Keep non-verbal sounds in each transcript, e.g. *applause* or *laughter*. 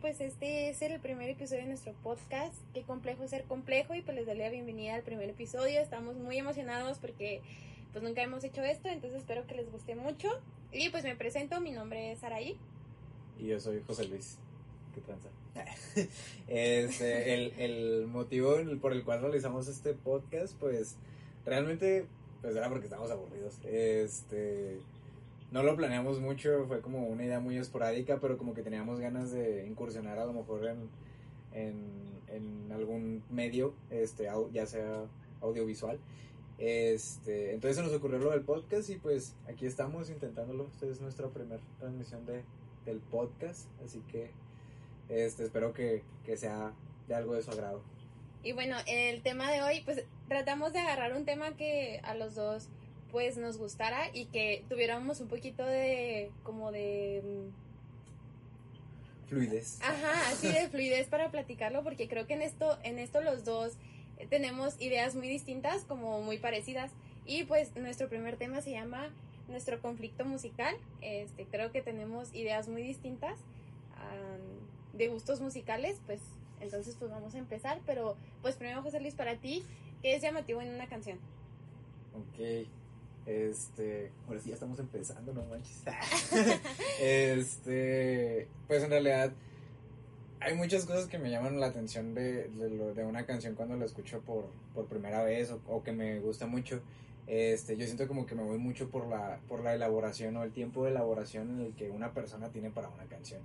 Pues este es el primer episodio de nuestro podcast, Qué complejo es ser complejo y pues les doy la bienvenida al primer episodio, estamos muy emocionados porque pues nunca hemos hecho esto, entonces espero que les guste mucho. Y pues me presento, mi nombre es Araí. Y yo soy José Luis, ¿qué tranza? *laughs* este, el, el motivo por el cual realizamos este podcast pues realmente pues era porque estábamos aburridos, este no lo planeamos mucho, fue como una idea muy esporádica, pero como que teníamos ganas de incursionar a lo mejor en, en, algún medio, este, ya sea audiovisual. Este, entonces se nos ocurrió lo del podcast y pues aquí estamos intentándolo. Esta es nuestra primera transmisión de, del podcast, así que este, espero que, que sea de algo de su agrado. Y bueno, el tema de hoy, pues tratamos de agarrar un tema que a los dos pues nos gustara y que tuviéramos un poquito de como de mm, fluidez. Ajá, así de *laughs* fluidez para platicarlo porque creo que en esto en esto los dos tenemos ideas muy distintas, como muy parecidas y pues nuestro primer tema se llama nuestro conflicto musical. Este, creo que tenemos ideas muy distintas de gustos musicales, pues entonces pues vamos a empezar, pero pues primero José Luis para ti, ¿qué es llamativo en una canción? Ok, este, ahora sí ya estamos empezando, no manches. *laughs* este, pues en realidad hay muchas cosas que me llaman la atención de, de, una canción cuando la escucho por, por primera vez o, que me gusta mucho. Este, yo siento como que me voy mucho por la, por la elaboración o el tiempo de elaboración en el que una persona tiene para una canción.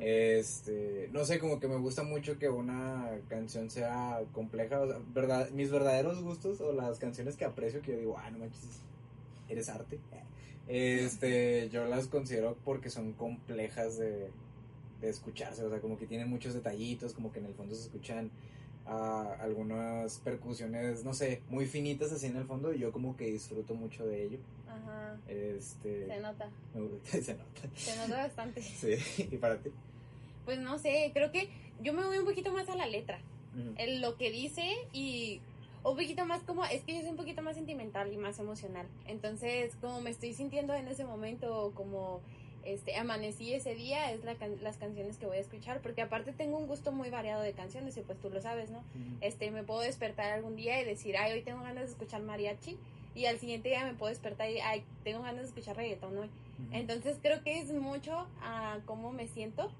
Este, no sé, como que me gusta mucho que una canción sea compleja, verdad, mis verdaderos gustos o las canciones que aprecio que yo digo, ah, no manches, eres arte. Este, yo las considero porque son complejas de, escucharse, o sea, como que tienen muchos detallitos, como que en el fondo se escuchan ah, algunas percusiones, no sé, muy finitas así en el fondo, y yo como que disfruto mucho de ello. Ajá. Este, se nota. *laughs* se nota. Se nota bastante. *laughs* Sí, ¿y para ti? Pues no sé, creo que yo me voy un poquito más a la letra. En lo que dice y un poquito más como, es que yo soy un poquito más sentimental y más emocional. Entonces, como me estoy sintiendo en ese momento, como este, amanecí ese día, es la las canciones que voy a escuchar, porque aparte tengo un gusto muy variado de canciones y pues tú lo sabes, ¿no? Este, me puedo despertar algún día y decir, ay, hoy tengo ganas de escuchar mariachi, y al siguiente día me puedo despertar y, ay, tengo ganas de escuchar reggaetón hoy. Entonces creo que es mucho a cómo me siento,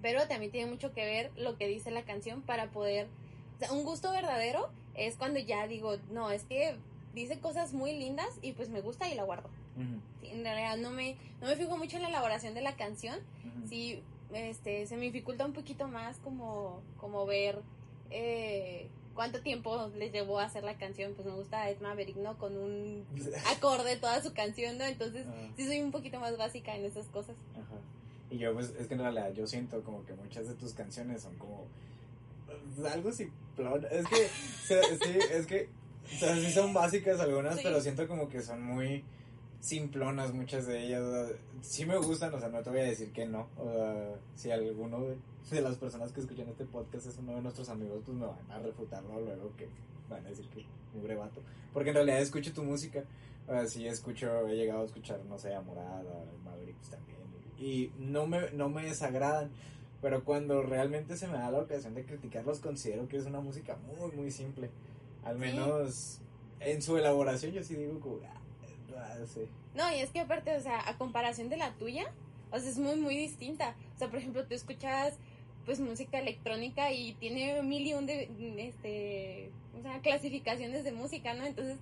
pero también tiene mucho que ver lo que dice la canción para poder, o sea, un gusto verdadero es cuando ya digo, no, es que dice cosas muy lindas y pues me gusta y la guardo. en realidad no me, no me fijo mucho en la elaboración de la canción. Sí, este, se me dificulta un poquito más como, como ver eh, cuánto tiempo les llevó a hacer la canción. Pues me gusta Ed Maverick, ¿no? Con un *laughs* acorde toda su canción, ¿no? Entonces sí soy un poquito más básica en esas cosas. Ajá. Y yo, pues, es que en realidad yo siento como que muchas de tus canciones son como algo simplón. Es que, sí, es que, o sea, sí son básicas algunas, pero siento como que son muy simplonas muchas de ellas. sí me gustan, o sea, no te voy a decir que no. O sea, si alguno de, las personas que escuchan este podcast es uno de nuestros amigos, pues me van a refutarlo luego que van a decir que un brevato. Porque en realidad escucho tu música. O sea, sí escucho, he llegado a escuchar, no sé, a Morada, Mavericks también. Y no me, no me desagradan pero cuando realmente se me da la ocasión de criticarlos, considero que es una música muy, muy simple. Al menos en su elaboración, yo sí digo como, ah, ah, No, y es que aparte, o sea, a comparación de la tuya, o sea, es muy, muy distinta. O sea, por ejemplo, tú escuchas pues música electrónica y tiene mil y un de, este, o sea, clasificaciones de música, ¿no? Entonces,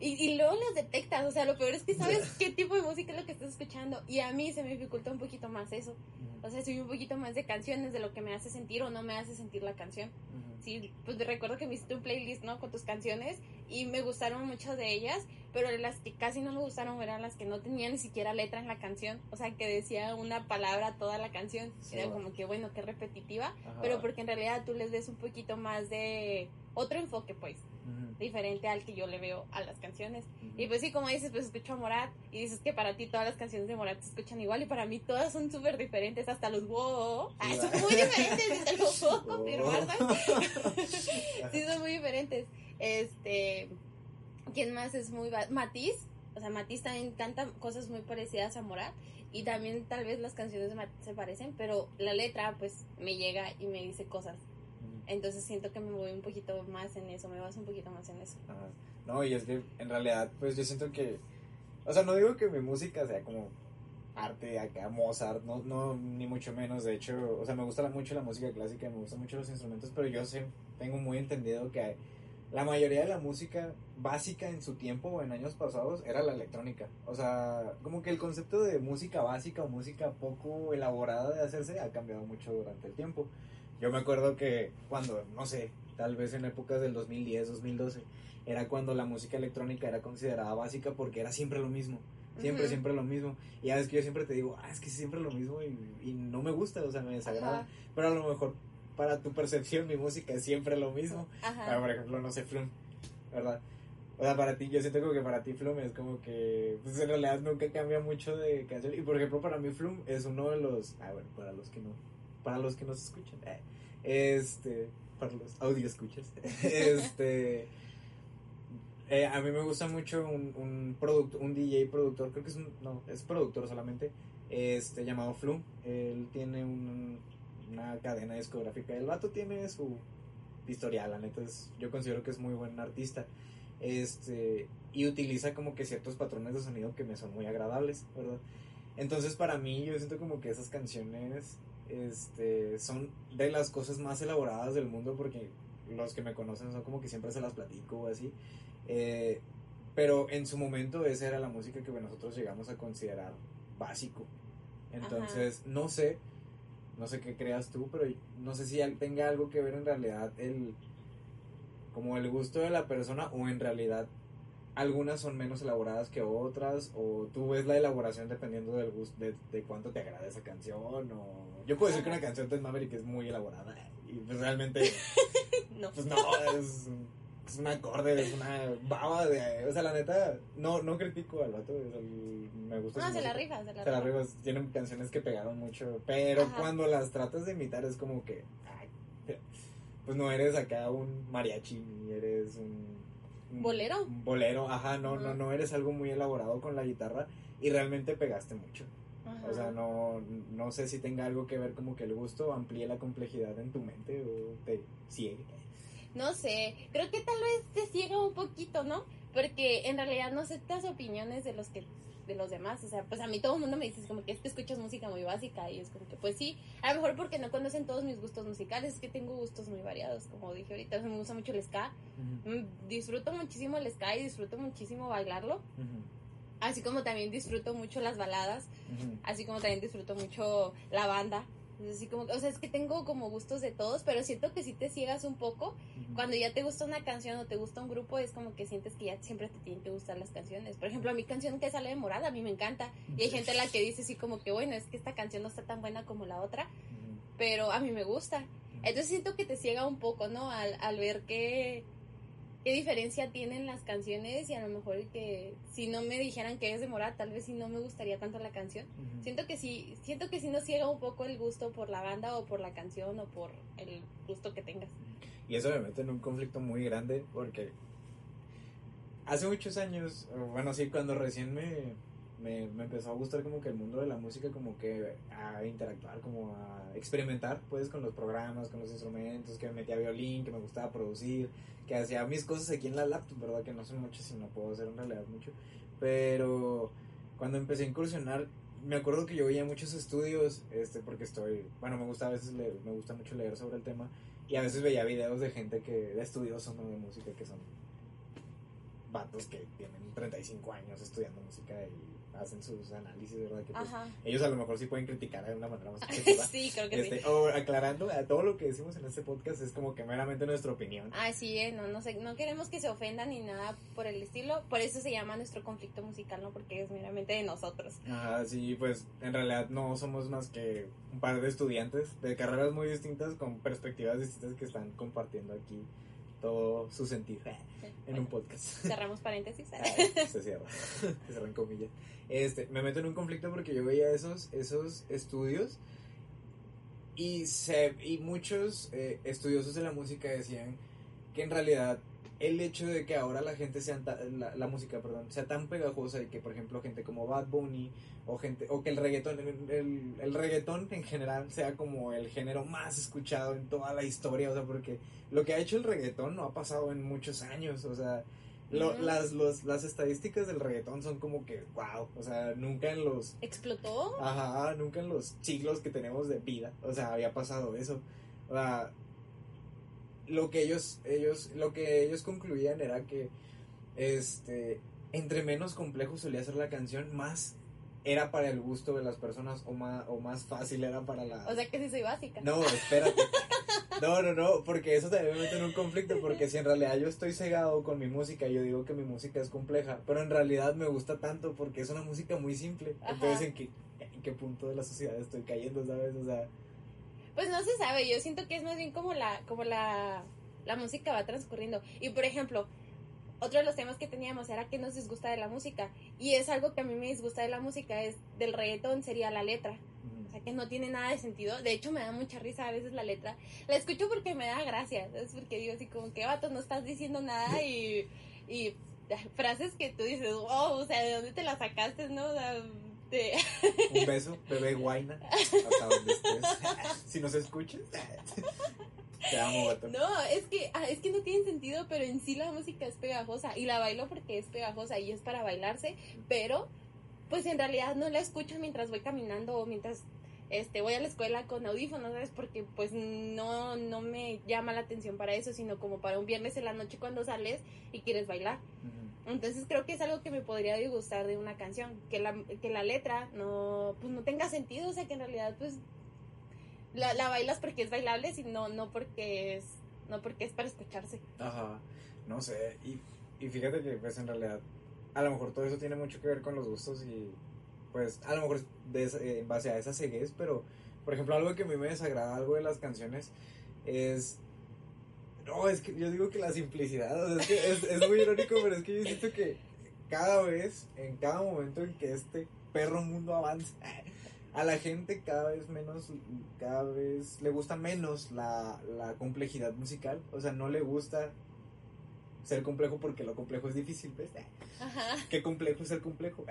Y, y luego las detectas, o sea, lo peor es que sabes qué tipo de música es lo que estás escuchando. Y a mí se me dificulta un poquito más eso. O sea, soy un poquito más de canciones, de lo que me hace sentir o no me hace sentir la canción. Sí, pues recuerdo que me hiciste un playlist, ¿no? Con tus canciones y me gustaron muchas de ellas, pero las que casi no me gustaron eran las que no tenían ni siquiera letra en la canción. O sea, que decía una palabra toda la canción. Era como que, bueno, qué repetitiva, pero porque en realidad tú les des un poquito más de otro enfoque, pues diferente al que yo le veo a las canciones. Y pues sí, como dices, pues escucho a Morat y dices que para ti todas las canciones de Morat se escuchan igual y para mí todas son súper diferentes, hasta los wow. Ah, son muy diferentes, te lo puedo confirmar, sí, son muy diferentes. Este, ¿quién más es muy... Matiz, o sea, Matiz también canta cosas muy parecidas a Morat y también tal vez las canciones de Matiz se parecen, pero la letra pues me llega y me dice cosas entonces siento que me voy un poquito más en eso, me baso un poquito más en eso. No, y es que en realidad, pues yo siento que, o sea, no digo que mi música sea como arte acá, Mozart, no, no, ni mucho menos, de hecho, o sea, me gusta mucho la música clásica, me gustan mucho los instrumentos, pero yo sé, tengo muy entendido que la mayoría de la música básica en su tiempo o en años pasados era la electrónica. O sea, como que el concepto de música básica o música poco elaborada de hacerse ha cambiado mucho durante el tiempo. Yo me acuerdo que cuando, no sé, tal vez en épocas del 2010, 2012, era cuando la música electrónica era considerada básica porque era siempre lo mismo. Siempre, siempre lo mismo. Y ya es que yo siempre te digo, ah, es que siempre lo mismo y, no me gusta, o sea, me desagrada. Pero a lo mejor para tu percepción mi música es siempre lo mismo. Ajá. por ejemplo, no sé, Flum, ¿verdad? O sea, para ti, yo siento como que para ti Flum es como que, pues en realidad nunca cambia mucho de canción. Y por ejemplo, para mí Flum es uno de los, ah, bueno, para los que no para los que nos escuchan, eh, este, para los audio escuchas, *laughs* este, eh, a mí me gusta mucho un, un, producto, un DJ productor, creo que es un, no, es productor solamente, este, llamado Flum, él tiene un, una cadena discográfica, el vato tiene su historial, la neta, yo considero que es muy buen artista, este, y utiliza como que ciertos patrones de sonido que me son muy agradables, ¿verdad? Entonces para mí yo siento como que esas canciones este, son de las cosas más elaboradas del mundo porque los que me conocen son como que siempre se las platico o así. Eh, pero en su momento esa era la música que nosotros llegamos a considerar básico. Entonces, no sé, no sé qué creas tú, pero no sé si tenga algo que ver en realidad el como el gusto de la persona o en realidad algunas son menos elaboradas que otras o tú ves la elaboración dependiendo del gusto de, de cuánto te agrada esa canción o yo puedo decir que una canción de Maverick es muy elaborada y pues realmente *laughs* no. pues no es, es un acorde es una baba de o sea la neta no no critico al vato me gusta no se la rifa se la, se la rifa. tienen canciones que pegaron mucho pero cuando las tratas de imitar es como que pues no eres acá un mariachi ni eres un bolero. bolero, ajá, no, no, no eres algo muy elaborado con la guitarra y realmente pegaste mucho. O sea, no, no sé si tenga algo que ver como que el gusto amplíe la complejidad en tu mente o te ciegue. No sé, creo que tal vez te ciega un poquito, ¿no? Porque en realidad no aceptas opiniones de los que de los demás, o sea, pues a mí todo el mundo me dice como que es que escuchas música muy básica y es como que pues sí, a lo mejor porque no conocen todos mis gustos musicales, es que tengo gustos muy variados, como dije ahorita, me gusta mucho el ska, mm, disfruto muchísimo el ska y disfruto muchísimo bailarlo, así como también disfruto mucho las baladas, así como también disfruto mucho la banda. Así como, o sea, es que tengo como gustos de todos, pero siento que si te ciegas un poco, cuando ya te gusta una canción o te gusta un grupo, es como que sientes que ya siempre te tienen que gustar las canciones. Por ejemplo, a mi canción que sale de morada, a mí me encanta. Y hay gente la que dice así como que, bueno, es que esta canción no está tan buena como la otra, pero a mí me gusta. Entonces siento que te ciega un poco, ¿no? Al, al ver que qué diferencia tienen las canciones y a lo mejor que si no me dijeran que es de Morat, tal vez si no me gustaría tanto la canción. Siento que sí, siento que sí nos ciega un poco el gusto por la banda o por la canción o por el gusto que tengas. Y eso me mete en un conflicto muy grande porque hace muchos años, bueno, sí, cuando recién me, me, me, empezó a gustar como que el mundo de la música, como que a interactuar, como a experimentar, pues, con los programas, con los instrumentos, que me metía violín, que me gustaba producir, que hacía mis cosas aquí en la laptop, ¿verdad? Que no son muchas y no puedo hacer en realidad mucho. Pero cuando empecé a incursionar, me acuerdo que yo veía muchos estudios, este, porque estoy, bueno, me gusta a veces leer, me gusta mucho leer sobre el tema, y a veces veía videos de gente que, de estudiosos, ¿no? De música que son vatos que tienen 35 años estudiando música y hacen sus análisis, ¿verdad? Que pues, ellos a lo mejor sí pueden criticar de una manera más *laughs* objetiva. sí, creo que sí. Este, o aclarando, a todo lo que decimos en este podcast es como que meramente nuestra opinión. Ah, sí, eh, no, no, sé, no queremos que se ofendan ni nada por el estilo, por eso se llama nuestro conflicto musical, ¿no? Porque es meramente de nosotros. Ajá, sí, pues en realidad no somos más que un par de estudiantes de carreras muy distintas con perspectivas distintas que están compartiendo aquí todo su sentido en un podcast. Cerramos paréntesis. *laughs* se cierra, *laughs* se cerran comillas. Este, me meto en un conflicto porque yo veía esos, esos estudios y, se, y muchos eh, estudiosos de la música decían que en realidad el hecho de que ahora la gente sea la, la, música perdón sea tan pegajosa y que por ejemplo gente como Bad Bunny o gente o que el reggaetón el, el, reggaetón en general sea como el género más escuchado en toda la historia o sea porque lo que ha hecho el reggaetón no ha pasado en muchos años o sea las, las estadísticas del reggaetón son como que, wow, o sea, nunca en los... ¿Explotó? Ajá, nunca en los siglos que tenemos de vida, o sea, había pasado eso. O sea, lo que ellos, ellos, lo que ellos concluían era que, este, entre menos complejo solía ser la canción, más era para el gusto de las personas o más, o más fácil era para la... O sea que sí soy básica. No, espérate. No, no, no, porque eso también me mete en un conflicto, porque si en realidad yo estoy cegado con mi música, yo digo que mi música es compleja, pero en realidad me gusta tanto porque es una música muy simple. Entonces, ¿en qué, ¿en qué punto de la sociedad estoy cayendo, sabes? O sea... Pues no se sabe, yo siento que es más bien como la, como la, la música va transcurriendo. Y por ejemplo, otro de los temas que teníamos era que nos disgusta de la música. Y es algo que a mí me disgusta de la música, es del reggaetón, sería la letra. O sea, que no tiene nada de sentido. De hecho, me da mucha risa a veces la letra. La escucho porque me da gracia. Es porque digo así como que, vato, no estás diciendo nada y, y frases que tú dices, wow, o sea, ¿de dónde te las sacaste, no? Un beso, bebé guaina, hasta donde estés. si nos escuchas. Te amo, vato. No, es que, ah, es que no tiene sentido, pero en sí la música es pegajosa. Y la bailo porque es pegajosa y es para bailarse, pero pues en realidad no la escucho mientras voy caminando o mientras este, voy a la escuela con audífonos, ¿sabes? Porque pues no, no me llama la atención para eso, sino como para un viernes en la noche cuando sales y quieres bailar. Entonces creo que es algo que me podría disgustar de una canción, que la, que la letra no, pues no tenga sentido, o sea que en realidad pues la, la bailas porque es bailable, sino no porque es, no porque es para escucharse. Ajá, no sé, y, y fíjate que pues en realidad a lo mejor todo eso tiene mucho que ver con los gustos y pues a lo mejor en base a esa ceguez, pero por ejemplo algo que a mí me desagrada algo de las canciones es... No, es que yo digo que la simplicidad, es, que es, muy irónico, pero es que yo siento que cada vez, en cada momento en que este perro mundo avanza, a la gente cada vez menos, cada vez le gusta menos la, la complejidad musical, o sea, no le gusta ser complejo porque lo complejo es difícil, ¿ves? Ajá. Qué complejo es ser complejo.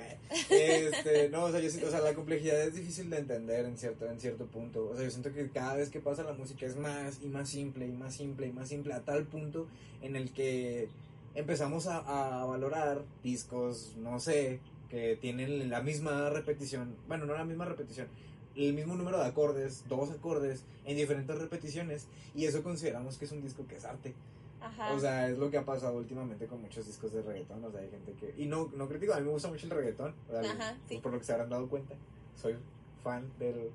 Este, no, o sea, yo siento, o sea, la complejidad es difícil de entender en cierto, en cierto punto. O sea, yo siento que cada vez que pasa la música es más y más simple y más simple y más simple a tal punto en el que empezamos a, a valorar discos, no sé, que tienen la misma repetición, bueno, no la misma repetición, el mismo número de acordes, dos acordes en diferentes repeticiones y eso consideramos que es un disco que es arte. O sea, es lo que ha pasado últimamente con muchos discos de reggaetón. O sea, hay gente que. Y no, no critico, a mí me gusta mucho el reggaetón. Ajá, Por lo que se habrán dado cuenta. Soy fan del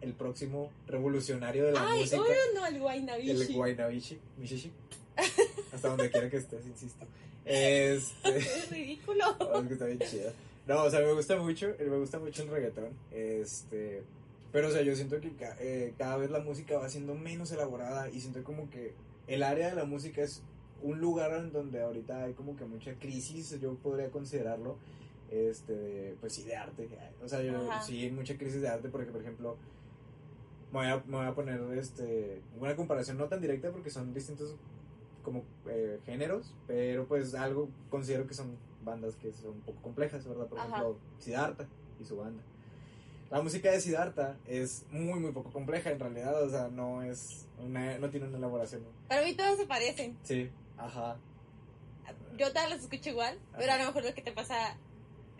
el próximo revolucionario de la Ay, música. Ay, no, el Guaynabishi. El Guaynabishi, Mishishi. *laughs* Hasta donde quiera que estés, insisto. *laughs* Este. Es ridículo. *laughs* es que está bien chido. No, o sea, me gusta mucho, me gusta mucho el reggaetón. Este. Pero, o sea, yo siento que eh, cada vez la música va siendo menos elaborada y siento como que el área de la música es un lugar en donde ahorita hay como que mucha crisis, yo podría considerarlo, este, pues sí, de arte. O sea, yo, sí hay mucha crisis de arte porque, por ejemplo, me voy a, me voy a poner este, una comparación no tan directa porque son distintos como eh, géneros, pero pues algo considero que son bandas que son un poco complejas, ¿verdad? Por ejemplo, Siddhartha y su banda. La música de Siddhartha es muy, muy poco compleja en realidad, o sea, no es una, no tiene una elaboración. Para mí todos se parecen. Sí, ajá. Yo todas las escucho igual, pero a lo mejor lo que te pasa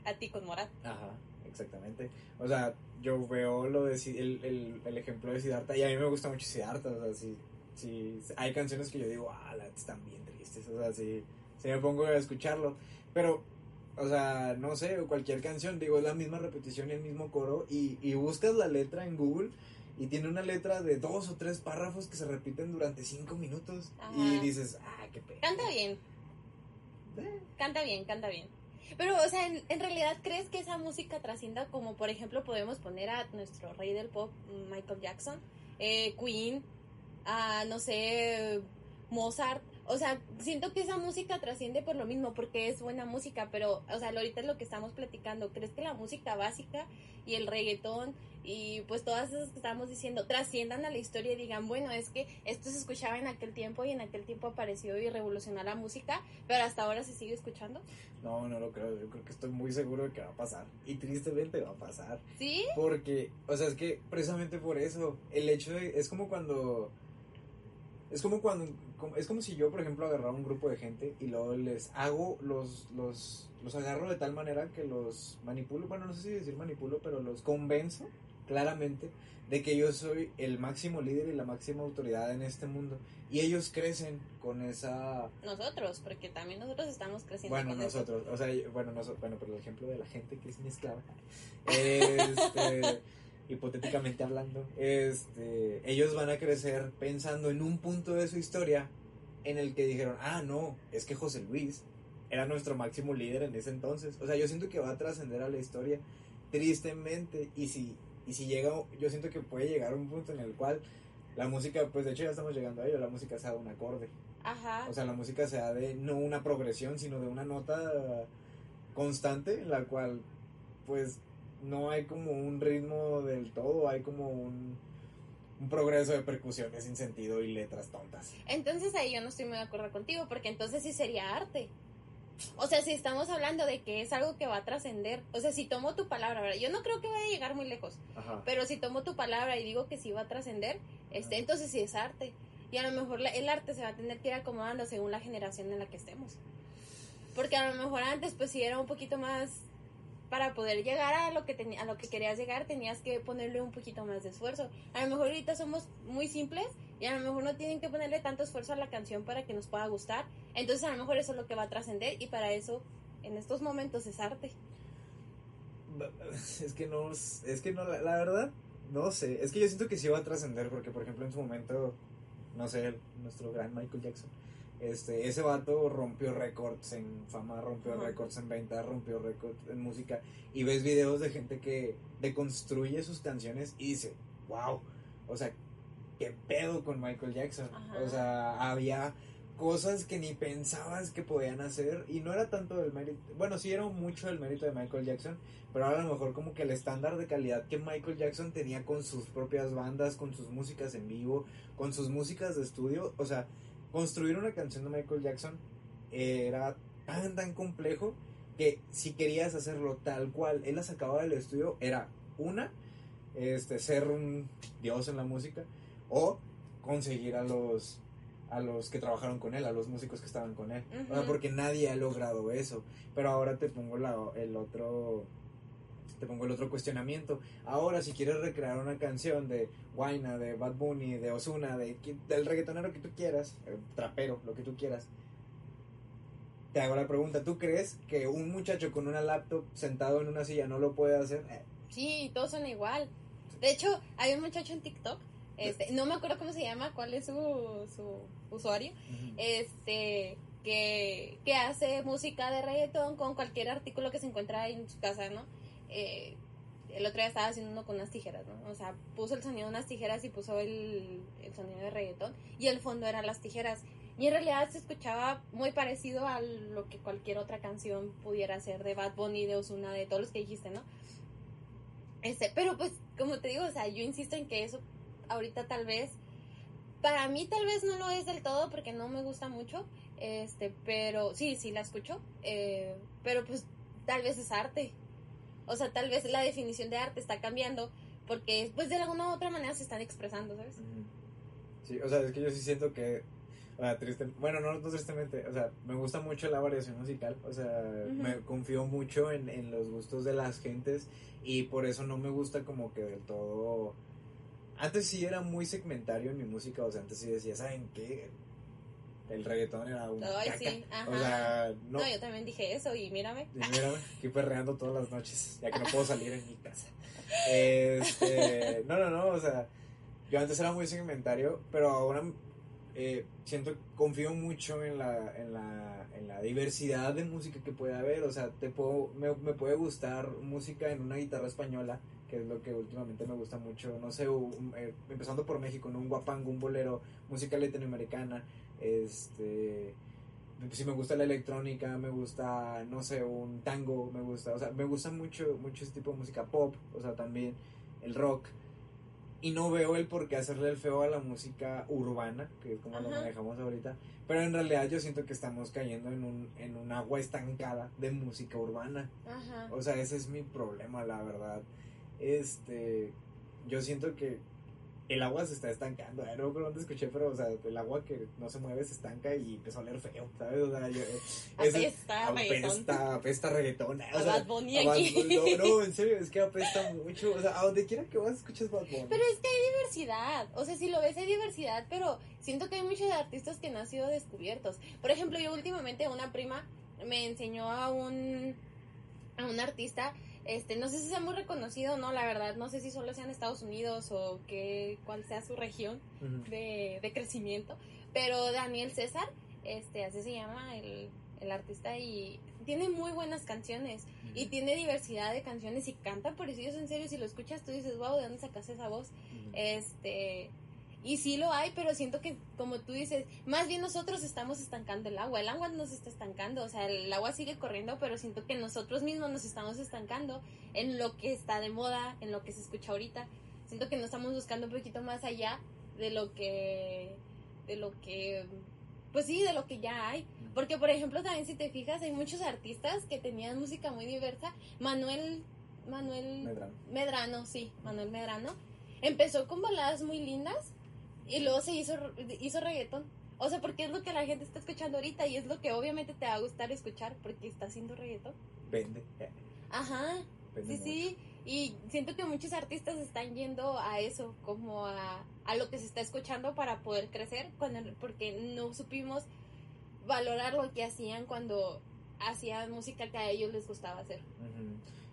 a ti con Morat. Ajá, exactamente. O sea, yo veo lo de, el, el, el ejemplo de Siddhartha y a mí me gusta mucho Siddhartha, o sea, sí, sí, hay canciones que yo digo, ah, están bien tristes, o sea, sí, si me pongo a escucharlo. Pero, o sea, no sé, cualquier canción, digo, es la misma repetición y el mismo coro, y, y buscas la letra en Google y tiene una letra de dos o tres párrafos que se repiten durante cinco minutos y dices, ah, qué pena. Canta bien. Eh. Canta bien, canta bien. Pero, o sea, en, realidad, ¿crees que esa música trascienda como, por ejemplo, podemos poner a nuestro rey del pop, Michael Jackson, eh, Queen, a, no sé, Mozart? O sea, siento que esa música trasciende por lo mismo, porque es buena música, pero, o sea, ahorita es lo que estamos platicando. ¿Crees que la música básica y el reggaetón y pues todas esas que estamos diciendo trasciendan a la historia y digan, bueno, es que esto se escuchaba en aquel tiempo y en aquel tiempo apareció y revolucionó la música, pero hasta ahora se sigue escuchando? No, no lo creo. Yo creo que estoy muy seguro de que va a pasar. Y tristemente va a pasar. ¿Sí? Porque, o sea, es que precisamente por eso, el hecho de, es como cuando es como cuando, es como si yo, por ejemplo, agarrara un grupo de gente y luego les hago, los, los, los agarro de tal manera que los manipulo, bueno, no sé si decir manipulo, pero los convenzo claramente de que yo soy el máximo líder y la máxima autoridad en este mundo. Y ellos crecen con esa... Nosotros, porque también nosotros estamos creciendo. Bueno, nosotros, o sea, bueno, nosotros, bueno, pero el ejemplo de la gente que es mi esclava. *laughs* Este, hipotéticamente hablando, este, ellos van a crecer pensando en un punto de su historia en el que dijeron, ah, no, es que José Luis era nuestro máximo líder en ese entonces. O sea, yo siento que va a trascender a la historia tristemente y si, y si llega, yo siento que puede llegar a un punto en el cual la música, pues de hecho ya estamos llegando a ello, la música sea un acorde. Ajá. O sea, la música sea de no una progresión, sino de una nota constante en la cual, pues, no hay como un ritmo del todo, hay como un, un progreso de percusiones sin sentido y letras tontas. Entonces ahí yo no estoy muy de acuerdo contigo, porque entonces sí sería arte. O sea, si estamos hablando de que es algo que va a trascender, o sea, si tomo tu palabra, yo no creo que vaya a llegar muy lejos, pero si tomo tu palabra y digo que sí va a trascender, este, entonces sí es arte. Y a lo mejor el arte se va a tener que ir acomodando según la generación en la que estemos. Porque a lo mejor antes pues sí era un poquito más para poder llegar a lo que tenía, a lo que querías llegar tenías que ponerle un poquito más de esfuerzo. A lo mejor ahorita somos muy simples y a lo mejor no tienen que ponerle tanto esfuerzo a la canción para que nos pueda gustar. Entonces a lo mejor eso es lo que va a trascender y para eso en estos momentos es arte. Es que no, es que no, la, la verdad, no sé. Es que yo siento que sí va a trascender porque, por ejemplo, en su momento, no sé, nuestro gran Michael Jackson este, ese vato rompió récords en fama, rompió récords en venta, rompió récords en música. Y ves videos de gente que deconstruye sus canciones y dice, wow, o sea, qué pedo con Michael Jackson. O sea, había cosas que ni pensabas que podían hacer y no era tanto del mérito, bueno, sí era mucho el mérito de Michael Jackson, pero a lo mejor como que el estándar de calidad que Michael Jackson tenía con sus propias bandas, con sus músicas en vivo, con sus músicas de estudio, o sea, construir una canción de Michael Jackson era tan, tan complejo que si querías hacerlo tal cual él la sacaba del estudio, era una, este, ser un dios en la música, o conseguir a los a los que trabajaron con él, a los músicos que estaban con él. porque nadie ha logrado eso. Pero ahora te pongo la, el otro te pongo el otro cuestionamiento. Ahora, si quieres recrear una canción de Waina, de Bad Bunny, de Osuna, de, del reggaetonero que tú quieras, eh, trapero, lo que tú quieras, te hago la pregunta, ¿tú crees que un muchacho con una laptop sentado en una silla no lo puede hacer? Eh. Sí, todos son igual. De hecho, hay un muchacho en TikTok, este, no me acuerdo cómo se llama, cuál es su, su usuario, este, que, que hace música de reggaeton con cualquier artículo que se encuentra en su casa, ¿no? Eh, el otro día estaba haciendo uno con unas tijeras, ¿no? O sea, puso el sonido de unas tijeras y puso el, sonido de reggaetón y el fondo eran las tijeras. Y en realidad se escuchaba muy parecido a lo que cualquier otra canción pudiera ser de Bad Bunny, de Ozuna, de todos los que dijiste, ¿no? Este, pero pues, como te digo, o sea, yo insisto en que eso ahorita tal vez, para mí tal vez no lo es del todo porque no me gusta mucho, este, pero sí, sí la escucho, eh, pero pues tal vez es arte, o sea, tal vez la definición de arte está cambiando porque pues de alguna u otra manera se están expresando, ¿sabes? Sí, o sea, es que yo sí siento que, o sea, triste, bueno, no, no tristemente, o sea, me gusta mucho la variación musical, o sea, me confío mucho en, en los gustos de las gentes y por eso no me gusta como que del todo... Antes sí era muy segmentario en mi música, o sea, antes sí decía, ¿saben qué? El reggaetón era un Ay, caca. sí, ajá. O sea, no. No, yo también dije eso y mírame. Y mírame, aquí perreando todas las noches, ya que no puedo salir en mi casa. *laughs* Este, no, no, no, o sea, yo antes era muy segmentario, pero ahora eh, siento, confío mucho en la, en, la, en la diversidad de música que puede haber, o sea, te puedo, me, me puede gustar música en una guitarra española, que es lo que últimamente me gusta mucho, no sé, un- eh, empezando por México, ¿no? un guapango, un bolero, música latinoamericana, este pues sí me gusta la electrónica, me gusta, no sé, un tango, me gusta, o sea, me gusta mucho, mucho este tipo de música pop, o sea, también el rock. Y no veo el por qué hacerle el feo a la música urbana, que es como lo manejamos ahorita. Pero en realidad yo siento que estamos cayendo en un, en un agua estancada de música urbana. Ajá. O sea, ese es mi problema, la verdad. Este, yo siento que el agua se está estancando. Eh, No dónde escuché, pero, o sea, el agua que no se mueve se estanca y empezó a oler feo, ¿sabes? O sea, yo, eh, *laughs* Apesta apesta, apesta reggaetón. eh, O A sea, Bad Bunny aquí. No, *laughs* no, en serio, es que apesta mucho. O sea, a donde quiera que vas escuchas Bad Bunny. Pero es que hay diversidad, o sea, si lo ves hay diversidad, pero siento que hay muchos artistas que no han sido descubiertos. Por ejemplo, yo últimamente una prima me enseñó a un a un artista, este, no sé si sea muy reconocido o no, la verdad, no sé si solo sea en Estados Unidos o que cuál sea su región de, de crecimiento, pero Daniel César, este, así se llama el, el artista y tiene muy buenas canciones y tiene diversidad de canciones y canta por eso en serio si lo escuchas tú dices wow de dónde sacaste esa voz este y sí lo hay pero siento que como tú dices más bien nosotros estamos estancando el agua el agua no se está estancando o sea el agua sigue corriendo pero siento que nosotros mismos nos estamos estancando en lo que está de moda en lo que se escucha ahorita siento que no estamos buscando un poquito más allá de lo que de lo que pues sí de lo que ya hay porque, por ejemplo, también si te fijas, hay muchos artistas que tenían música muy diversa. Manuel, Manuel Medrano. Medrano, sí, Manuel Medrano. Empezó con baladas muy lindas y luego se hizo, hizo reggaetón. O sea, porque es lo que la gente está escuchando ahorita y es lo que obviamente te va a gustar escuchar porque está haciendo reggaetón. Vende. Ajá, vende sí, sí. Y siento que muchos artistas están yendo a eso, como a, a lo que se está escuchando para poder crecer, cuando, porque no supimos valorar lo que hacían cuando hacían música que a ellos les gustaba hacer.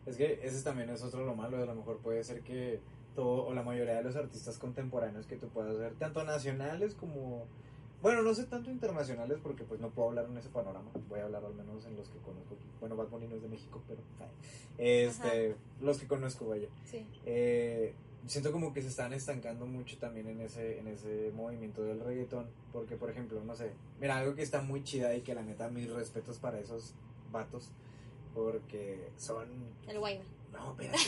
Es que ese también es otro lo malo, a lo mejor puede ser que todo o la mayoría de los artistas contemporáneos que tú puedas ver, tanto nacionales como, bueno, no sé tanto internacionales porque pues no puedo hablar en ese panorama, voy a hablar al menos en los que conozco, bueno, Bad Bunny no es de México, pero *laughs* este, los que conozco, vaya. Sí. Eh, siento como que se están estancando mucho también en ese, en ese movimiento del reggaetón. Porque, por ejemplo, no sé, mira, algo que está muy chida y que la neta, mis respetos para esos vatos. Porque son. El Guayna. No, espérate.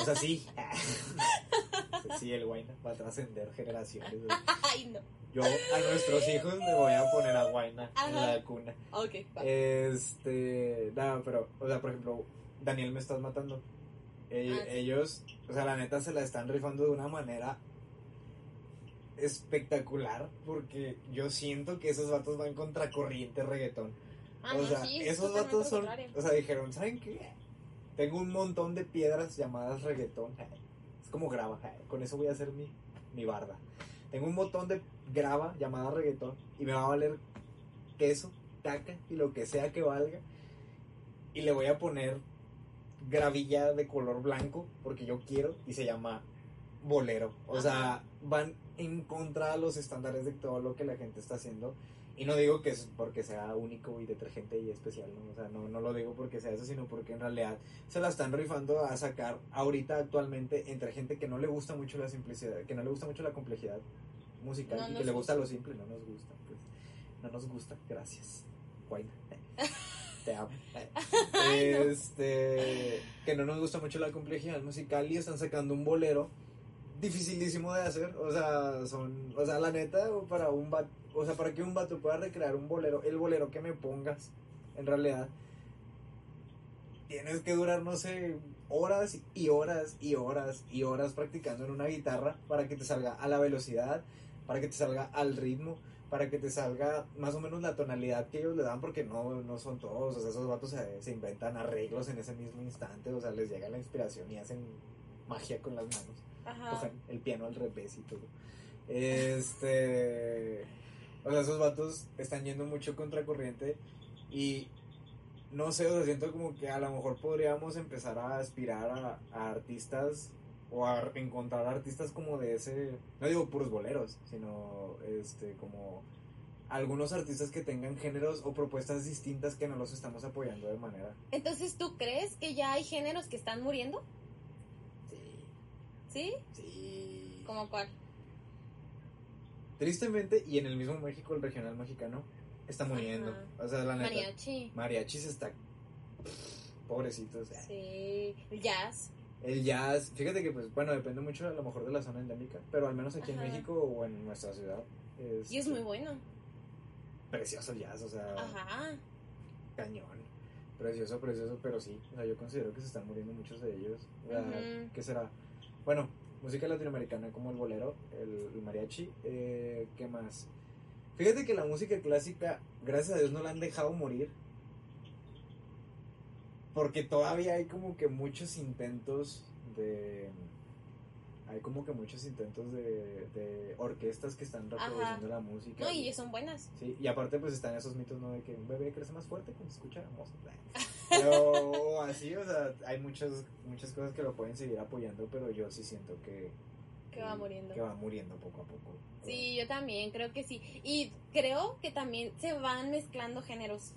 o sea, sí. *laughs* sí, el Guayna va a trascender generaciones. *laughs* Ay, no. Yo a nuestros hijos le voy a poner a Guayna en la cuna. Ok, va. Este, nada, pero, o sea, por ejemplo, Daniel me estás matando. Eh, Ah, sí. Ellos, o sea, la neta se la están rifando de una manera espectacular porque yo siento que esos vatos van contracorriente reggaetón. Ah, o no, sea, sí, esos vatos son, contrario. o sea, dijeron, ¿saben qué? Tengo un montón de piedras llamadas reggaetón. Es como grava, con eso voy a hacer mi, mi barda. Tengo un montón de grava llamada reggaetón y me va a valer queso, caca y lo que sea que valga. Y le voy a poner gravilla de color blanco porque yo quiero y se llama bolero. O sea, van en contra de los estándares de todo lo que la gente está haciendo. Y no digo que es porque sea único y detergente y especial, ¿no? O sea, no, no lo digo porque sea eso, sino porque en realidad se la están rifando a sacar ahorita actualmente entre gente que no le gusta mucho la simplicidad, que no le gusta mucho la complejidad musical No y que le gusta lo simple, no nos gusta, pues. No nos gusta, gracias. Guayna. *laughs* Te amo. Este, que no nos gusta mucho la complejidad musical y están sacando un bolero dificilísimo de hacer, o sea, son, o sea, la neta, para un vato, o sea, para que un vato pueda recrear un bolero, el bolero que me pongas, en realidad, tienes que durar, no sé, horas y horas y horas y horas practicando en una guitarra para que te salga a la velocidad, para que te salga al ritmo, para que te salga más o menos la tonalidad que ellos le dan, porque no, no son todos, o sea, esos vatos se, se inventan arreglos en ese mismo instante, o sea, les llega la inspiración y hacen magia con las manos Ajá. cogen el piano al revés y todo. Este. O sea, esos vatos están yendo mucho contracorriente y no sé, o sea, siento como que a lo mejor podríamos empezar a aspirar a, a artistas o a encontrar artistas como de ese, no digo puros boleros, sino este como algunos artistas que tengan géneros o propuestas distintas que no los estamos apoyando de manera. Entonces, ¿tú crees que ya hay géneros que están muriendo? Sí. ¿Sí? Sí. ¿Cómo cuál? Tristemente, y en el mismo México, el regional mexicano está muriendo. Ajá. O sea, la neta. Mariachi. Mariachis está. Pobrecitos. Sí. El jazz. El jazz, fíjate que, pues, bueno, depende mucho a lo mejor de la zona endémica, pero al menos aquí en. México o en nuestra ciudad. Es, Y es muy bueno. Precioso el jazz, o sea, Ajá. cañón. Precioso, precioso, pero sí, o sea, yo considero que se están muriendo muchos de ellos. O sea. ¿Qué será? Bueno, música latinoamericana como el bolero, el, el mariachi, eh, ¿qué más? Fíjate que la música clásica, gracias a Dios, no la han dejado morir. Porque todavía hay como que muchos intentos de... Hay como que muchos intentos de, de orquestas que están reproduciendo la música. No, y son buenas. Sí, y aparte pues están esos mitos, ¿no? De que un bebé crece más fuerte cuando se escucha música. Pero *laughs* así, o sea, hay muchas, muchas cosas que lo pueden seguir apoyando, pero yo sí siento que... Que va muriendo. Que va muriendo poco a poco. Sí, yo también, creo que sí. Y creo que también se van mezclando géneros.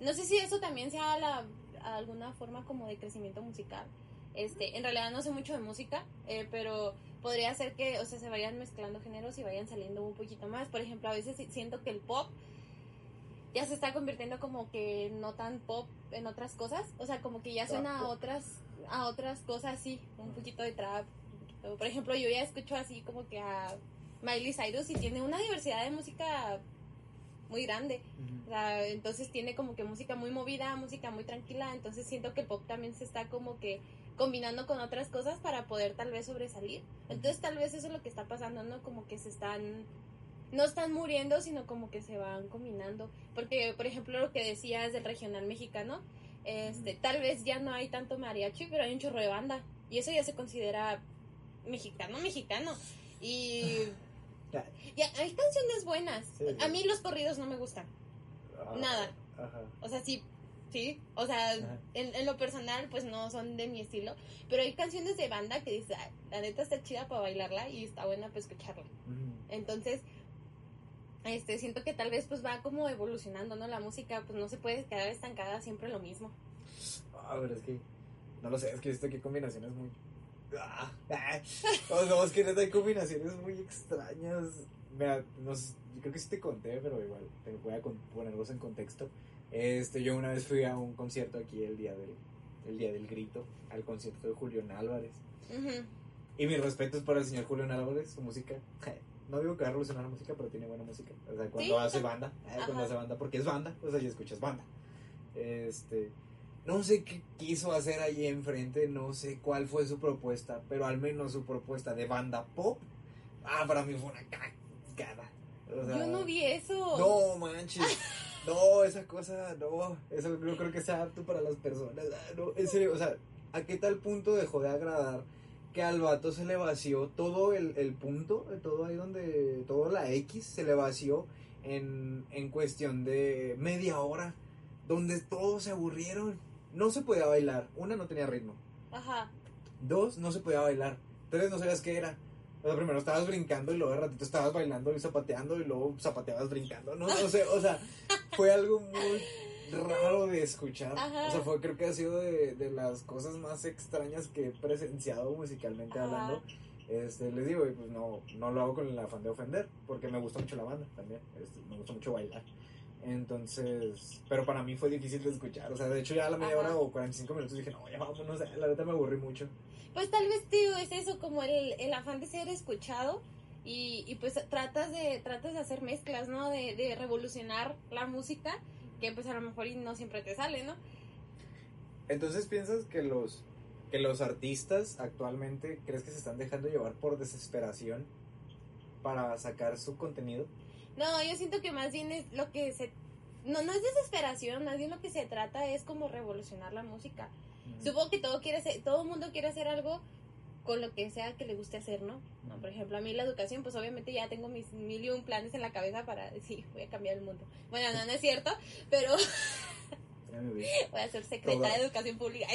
No sé si eso también sea la, alguna forma como de crecimiento musical. Este, en realidad no sé mucho de música, eh, pero podría ser que, o sea, se vayan mezclando géneros y vayan saliendo un poquito más. Por ejemplo, a veces si- siento que el pop ya se está convirtiendo como que no tan pop en otras cosas, o sea, como que ya suena a otras a otras cosas, sí, un poquito de trap. poquito- Por ejemplo, yo ya escucho así como que a Miley Cyrus y tiene una diversidad de música muy grande. Ujú. O sea, entonces tiene como que música muy movida, música muy tranquila, entonces siento que el pop también se está como que combinando con otras cosas para poder tal vez sobresalir. Entonces tal vez eso es lo que está pasando, ¿no? Como que se están, no están muriendo, sino como que se van combinando. Porque, por ejemplo, lo que decías del regional mexicano, este, tal vez ya no hay tanto mariachi, pero hay un chorro de banda. Y eso ya se considera mexicano, mexicano. Y, *laughs* Ya. y hay canciones buenas. Sí, sí. A mí los corridos no me gustan. Ah, Nada. Ajá. O sea, sí, sí. O sea, en, en lo personal, pues no son de mi estilo. Pero hay canciones de banda que dices, "Ay, la neta está chida para bailarla y está buena para escucharla. Entonces, este, siento que tal vez pues va como evolucionando, ¿no? La música pues no se puede quedar estancada siempre lo mismo. Ah, pero es que. No lo sé, es que esto que combinaciones muy. Ah, ah. O sea, es que neta hay combinaciones muy extrañas. Mira, no sé, yo creo que sí te conté, pero igual te voy a ponerlos en contexto. Este, yo una vez fui a un concierto aquí el día del, el día del grito, al concierto de Julián Álvarez. Ujú. Y mis respetos para el señor Julián Álvarez, su música. No digo que va a revolucionar la música, pero tiene buena música. O sea, cuando Sí, hace banda, eh, cuando hace banda, porque es banda, o sea, ya escuchas banda. Este, no sé qué quiso hacer ahí enfrente, no sé cuál fue su propuesta, pero al menos su propuesta de banda pop, ah, para mí fue una cagada. O sea, Yo no vi eso. No manches. No, esa cosa, no. Eso no creo que sea apto para las personas. ah, No, en serio, o sea, ¿a qué tal punto dejó de agradar que al vato se le vació todo el, el punto, todo ahí donde, toda la X se le vació en, en cuestión de media hora, donde todos se aburrieron. No se podía bailar. Una, no tenía ritmo. Ajá. Dos, no se podía bailar. Tres, no sabías qué era. O sea, primero estabas brincando y luego de ratito estabas bailando y zapateando y luego zapateabas brincando. No, no sé, o sea, fue algo muy raro de escuchar. Ajá. O sea, fue, creo que ha sido de, de las cosas más extrañas que he presenciado musicalmente Ajá. hablando. Este, les digo, y pues no, no lo hago con el afán de ofender, porque me gusta mucho la banda también. Este, me gusta mucho bailar. Entonces, pero para mí fue difícil de escuchar. O sea, de hecho, ya a la media Ajá. hora o 45 minutos dije, no, ya vámonos. La verdad me aburrí mucho. Pues tal vez, tío, es eso, como el, el afán de ser escuchado y, y pues tratas de, tratas de hacer mezclas, ¿no? De, de revolucionar la música, que pues a lo mejor y no siempre te sale, ¿no? Entonces, ¿piensas que los, que los artistas actualmente crees que se están dejando llevar por desesperación para sacar su contenido? No, yo siento que más bien es lo que se... No, no es desesperación, más bien lo que se trata es como revolucionar la música. Supongo que todo quiere ser, todo mundo quiere hacer algo con lo que sea que le guste hacer, ¿no? ¿no? Por ejemplo, a mí la educación, pues obviamente ya tengo mis mil y un planes en la cabeza para decir, voy a cambiar el mundo. Bueno, no, no es cierto, pero *laughs* voy a ser secretaria de educación pública.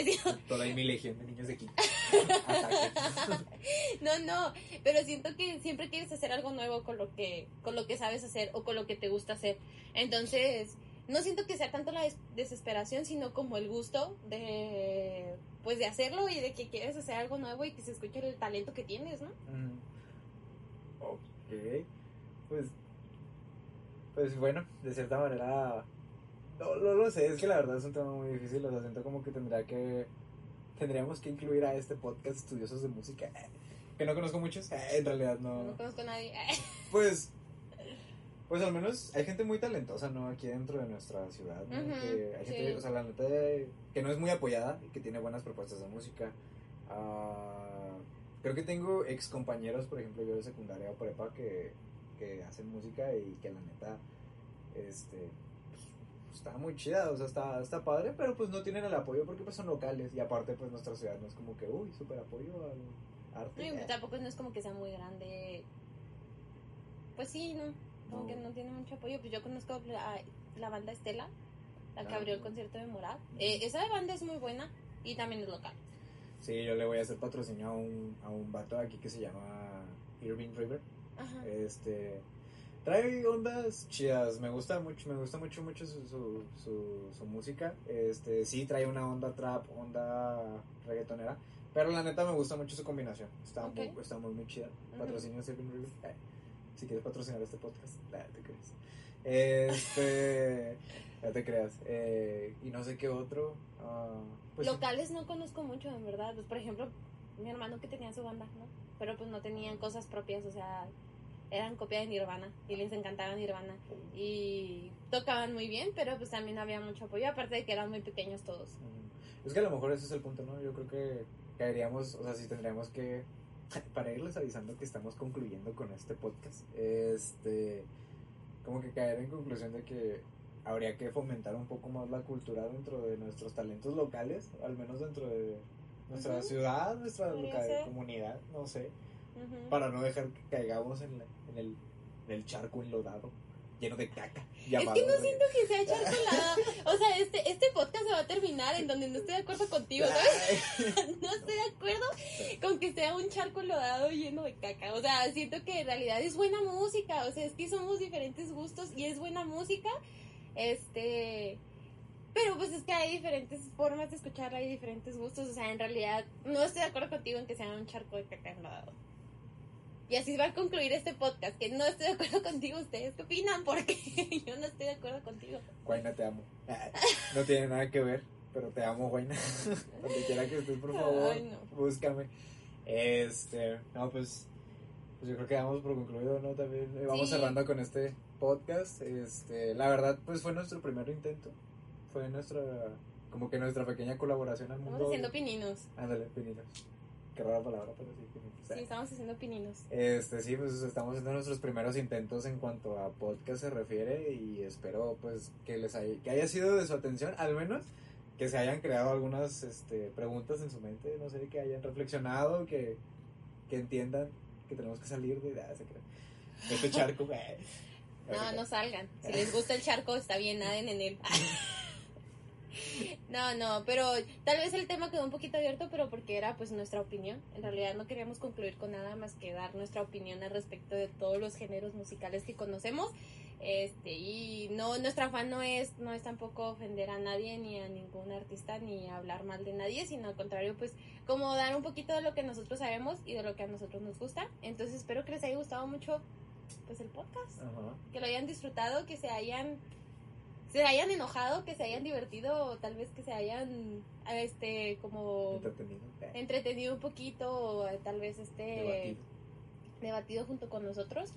Toda mi legión de niños de aquí. *laughs* no, no, pero siento que siempre quieres hacer algo nuevo con lo que con lo que sabes hacer o con lo que te gusta hacer. Entonces, no siento que sea tanto la desesperación, sino como el gusto de pues de hacerlo y de que quieres hacer algo nuevo y que se escuche el talento que tienes, ¿no? Ok. Pues pues bueno, de cierta manera no, no lo sé, es que la verdad es un tema muy difícil, o sea, siento como que tendría que tendríamos que incluir a este podcast estudiosos de música que no conozco muchos, en realidad no. No conozco a nadie. Pues pues al menos hay gente muy talentosa, ¿no? Aquí dentro de nuestra ciudad, ¿no? que hay gente, o sea, la neta, que no es muy apoyada y que tiene buenas propuestas de música. Uh, creo que tengo ex compañeros, por ejemplo, yo de secundaria o prepa, que, que hacen música y que la neta, este, pues, está muy chida, o sea, está, está padre, pero pues no tienen el apoyo porque pues son locales y aparte pues nuestra ciudad no es como que, uy, súper apoyo al arte. Sí, tampoco no es como que sea muy grande. Pues sí, ¿no? Como que no tiene mucho apoyo. Pues yo conozco la, la banda Estela, la que ah. abrió el concierto de Morat. Eh, esa banda es muy buena y también es local. Sí, yo le voy a hacer patrocinio a un, a un vato aquí que se llama Irving River. Ajá. Este trae ondas chidas, me gusta mucho, me gusta mucho mucho su, su, su, música. Este, sí trae una onda trap, onda reggaetonera, pero la neta me gusta mucho su combinación. Está muy está muy, muy chida. Patrocinio Irving River. Si quieres patrocinar este podcast, ya te crees. Este, *laughs* ya te creas. Eh, y no sé qué otro. Ah, pues Locales no conozco mucho, en verdad. Pues, por ejemplo, mi hermano que tenía su banda, ¿no? Pero pues no tenían cosas propias, o sea, eran copia de Nirvana y les encantaba Nirvana. Y tocaban muy bien, pero pues también había mucho apoyo, aparte de que eran muy pequeños todos. Es que a lo mejor ese es el punto, ¿no? Yo creo que caeríamos, o sea, si tendríamos que *laughs* para irles avisando que estamos concluyendo con este podcast, este, como que caer en conclusión de que habría que fomentar un poco más la cultura dentro de nuestros talentos locales, al menos dentro de nuestra ciudad, nuestra comunidad, no sé, para no dejar que caigamos en, en, el, en el charco enlodado lleno de caca. Es que no siento que sea charco O sea, este, este podcast se va a terminar en donde no estoy de acuerdo contigo, ¿sabes? *laughs* no estoy de acuerdo con que sea un charco lodado lleno de caca. O sea, siento que en realidad es buena música. O sea, es que somos diferentes gustos y es buena música. Este. Pero pues es que hay diferentes formas de escucharla, hay diferentes gustos. O sea, en realidad no estoy de acuerdo contigo en que sea un charco de caca enlodado. Y así va a concluir este podcast, que no estoy de acuerdo contigo. ¿Ustedes qué opinan? Porque *laughs* yo no estoy de acuerdo contigo. Guayna, te amo. No tiene nada que ver, pero te amo, Guayna. *laughs* Donde quiera que estés, por favor, búscame. Este, no, pues, pues yo creo que damos por concluido, ¿no? También eh, vamos cerrando con este podcast. Este, la verdad, pues fue nuestro primer intento. Fue nuestra, como que nuestra pequeña colaboración al mundo. Estamos haciendo pininos. Ándale, pininos. Qué rara palabra, pero sí. Sí, estamos haciendo pininos. Este, sí, pues estamos haciendo nuestros primeros intentos en cuanto a podcast se refiere y espero pues que les haya, que haya sido de su atención, al menos que se hayan creado algunas este, preguntas en su mente, no sé, que hayan reflexionado, que, que entiendan que tenemos que salir de, ah, de este charco. *laughs* no, no salgan. Si les gusta el charco, está bien, naden en él. *laughs* No, no, pero tal vez el tema quedó un poquito abierto, pero porque era pues nuestra opinión. En realidad no queríamos concluir con nada más que dar nuestra opinión al respecto de todos los géneros musicales que conocemos. Este, y no, nuestra afán no es, no es tampoco ofender a nadie, ni a ningún artista, ni hablar mal de nadie, sino al contrario, pues, como dar un poquito de lo que nosotros sabemos y de lo que a nosotros nos gusta. Entonces espero que les haya gustado mucho, pues, el podcast. Que lo hayan disfrutado, que se hayan se hayan enojado, que se hayan divertido, o tal vez que se hayan, este, como... Entretenido. Entretenido un poquito, o tal vez, este... Debatido. junto con nosotros.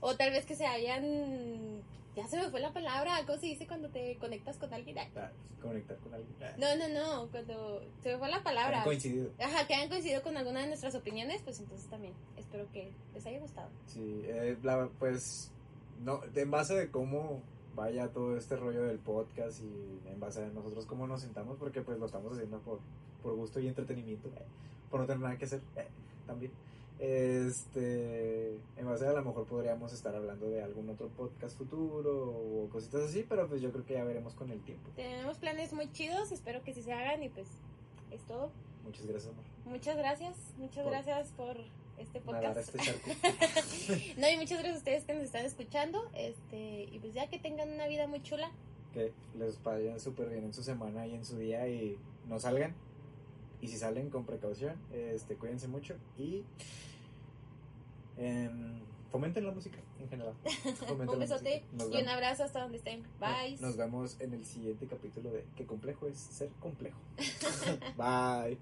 o tal vez que se hayan... Ya se me fue la palabra, ¿cómo se dice cuando te conectas con alguien? Ah, conectar con alguien. No, no, no, cuando se me fue la palabra. Han coincidido. Ajá, que hayan coincidido con alguna de nuestras opiniones, pues entonces también espero que les haya gustado. Sí, eh, pues no, en base de cómo vaya todo este rollo del podcast y en base a nosotros cómo nos sintamos, porque pues lo estamos haciendo por, por gusto y entretenimiento, eh, por no tener nada que hacer eh, también. Este, en base a lo mejor podríamos estar hablando de algún otro podcast futuro o cositas así, pero pues yo creo que ya veremos con el tiempo. Tenemos planes muy chidos, espero que sí se hagan y pues es todo. Muchas gracias, amor. Muchas gracias, muchas Por- gracias por este podcast. Este *laughs* no, y muchas gracias a ustedes que nos están escuchando. Este, y pues ya que tengan una vida muy chula. que les vayan súper bien en su semana y en su día y no salgan. Y si salen con precaución, este, cuídense mucho y em, fomenten la música en general. *laughs* Un besote y un abrazo hasta donde estén. Bye. Nos vemos en el siguiente capítulo de Qué complejo es ser complejo. *laughs* Bye.